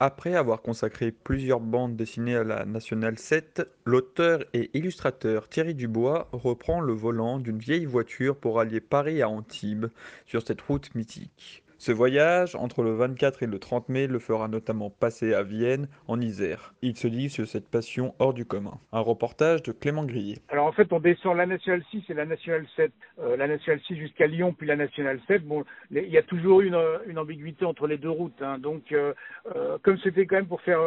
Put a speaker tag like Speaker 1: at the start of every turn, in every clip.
Speaker 1: Après avoir consacré plusieurs bandes dessinées à la Nationale 7, l'auteur et illustrateur Thierry Dubois reprend le volant d'une vieille voiture pour allier Paris à Antibes sur cette route mythique. Ce voyage, entre le 24 et le 30 mai, le fera notamment passer à Vienne, en Isère. Il se livre sur cette passion hors du commun. Un reportage de Clément Grillet.
Speaker 2: Alors en fait, on descend la nationale 6 et la nationale 7. Euh, la nationale 6 jusqu'à Lyon, puis la nationale 7. Bon, il y a toujours une, euh, une ambiguïté entre les deux routes. hein. Donc, euh, comme c'était quand même pour faire,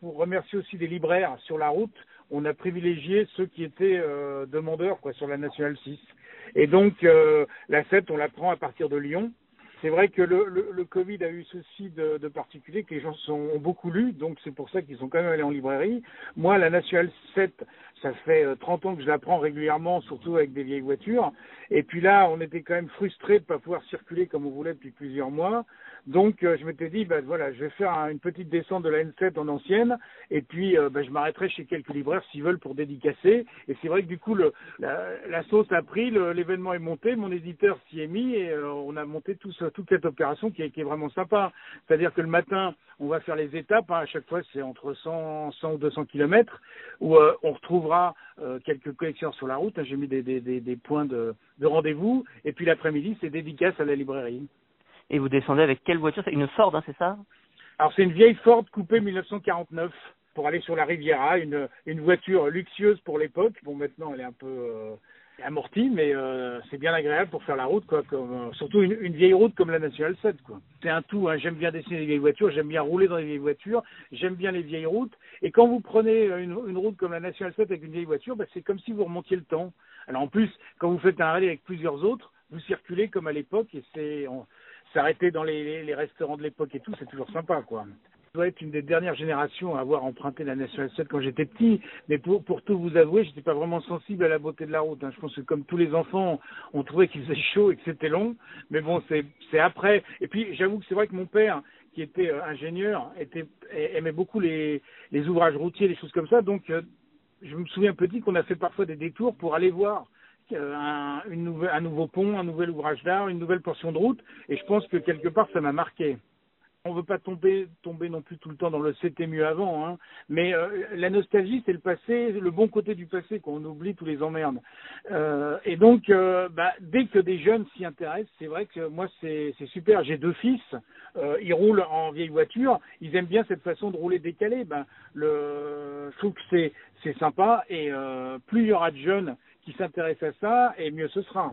Speaker 2: pour remercier aussi des libraires sur la route, on a privilégié ceux qui étaient demandeurs quoi sur la nationale 6. Et donc la 7, on la prend à partir de Lyon. C'est vrai que le, le, Covid a eu ceci de, particulier que les gens sont, ont beaucoup lu, donc c'est pour ça qu'ils sont quand même allés en librairie. Moi, la Nationale 7, ça fait euh, 30 ans que je la prends régulièrement, surtout avec des vieilles voitures. Et puis là, on était quand même frustrés de ne pas pouvoir circuler comme on voulait depuis plusieurs mois. Donc, euh, je m'étais dit, ben voilà, je vais faire un- une petite descente de la N7 en ancienne, et puis euh, ben, je m'arrêterai chez quelques libraires s'ils veulent pour dédicacer. Et c'est vrai que du coup, le, la, la sauce a pris, l'événement est monté, mon éditeur s'y est mis, et euh, on a monté tout ce- toute cette opération qui est, qui est vraiment sympa. C'est-à-dire que le matin, on va faire les étapes, hein, à chaque fois c'est entre 100, 100 ou 200 kilomètres, où euh, on retrouvera euh, quelques collectionneurs sur la route. hein, J'ai mis des, des, des, des points de, de rendez-vous, et puis l'après-midi, c'est dédicace à la librairie.
Speaker 3: Et vous descendez avec quelle voiture? C'est une Ford, hein, c'est ça?
Speaker 2: Alors c'est une vieille Ford coupée 1949 pour aller sur la Riviera, une, une voiture luxueuse pour l'époque. Bon maintenant elle est un peu euh, amortie, mais euh, c'est bien agréable pour faire la route, quoi. Comme, euh, surtout une, une vieille route comme la Nationale 7, quoi. C'est un tout. Hein. J'aime bien dessiner les vieilles voitures, j'aime bien rouler dans les vieilles voitures, j'aime bien les vieilles routes. Et quand vous prenez une, une route comme la Nationale 7 avec une vieille voiture, bah, c'est comme si vous remontiez le temps. Alors en plus, quand vous faites un rallye avec plusieurs autres, vous circulez comme à l'époque et c'est s'arrêter dans les, les, les restaurants de l'époque et tout, c'est toujours sympa, quoi. Je dois être une des dernières générations à avoir emprunté la National 7 quand j'étais petit, mais pour, tout vous avouer, j'étais pas vraiment sensible à la beauté de la route. hein. Je pense que comme tous les enfants, on trouvait qu'il faisait chaud et que c'était long, mais bon, c'est après. Et puis j'avoue que c'est vrai que mon père, qui était euh, ingénieur, était aimait beaucoup les, ouvrages routiers, les choses comme ça, donc euh, je me souviens petit qu'on a fait parfois des détours pour aller voir euh, un, une un nouveau pont, un nouvel ouvrage d'art, une nouvelle portion de route, et je pense que quelque part ça m'a marqué. On veut pas tomber, tomber non plus tout le temps dans le c'était mieux avant, hein. mais euh, la nostalgie c'est le passé, le bon côté du passé qu'on oublie tous les emmerdes. Euh, et donc, euh, bah, dès que des jeunes s'y intéressent, c'est vrai que moi c'est super. J'ai deux fils, euh, ils roulent en vieille voiture, ils aiment bien cette façon de rouler décalée. Ben, le, je trouve que c'est sympa et plus il y aura de jeunes qui s'intéressent à ça, et mieux ce sera.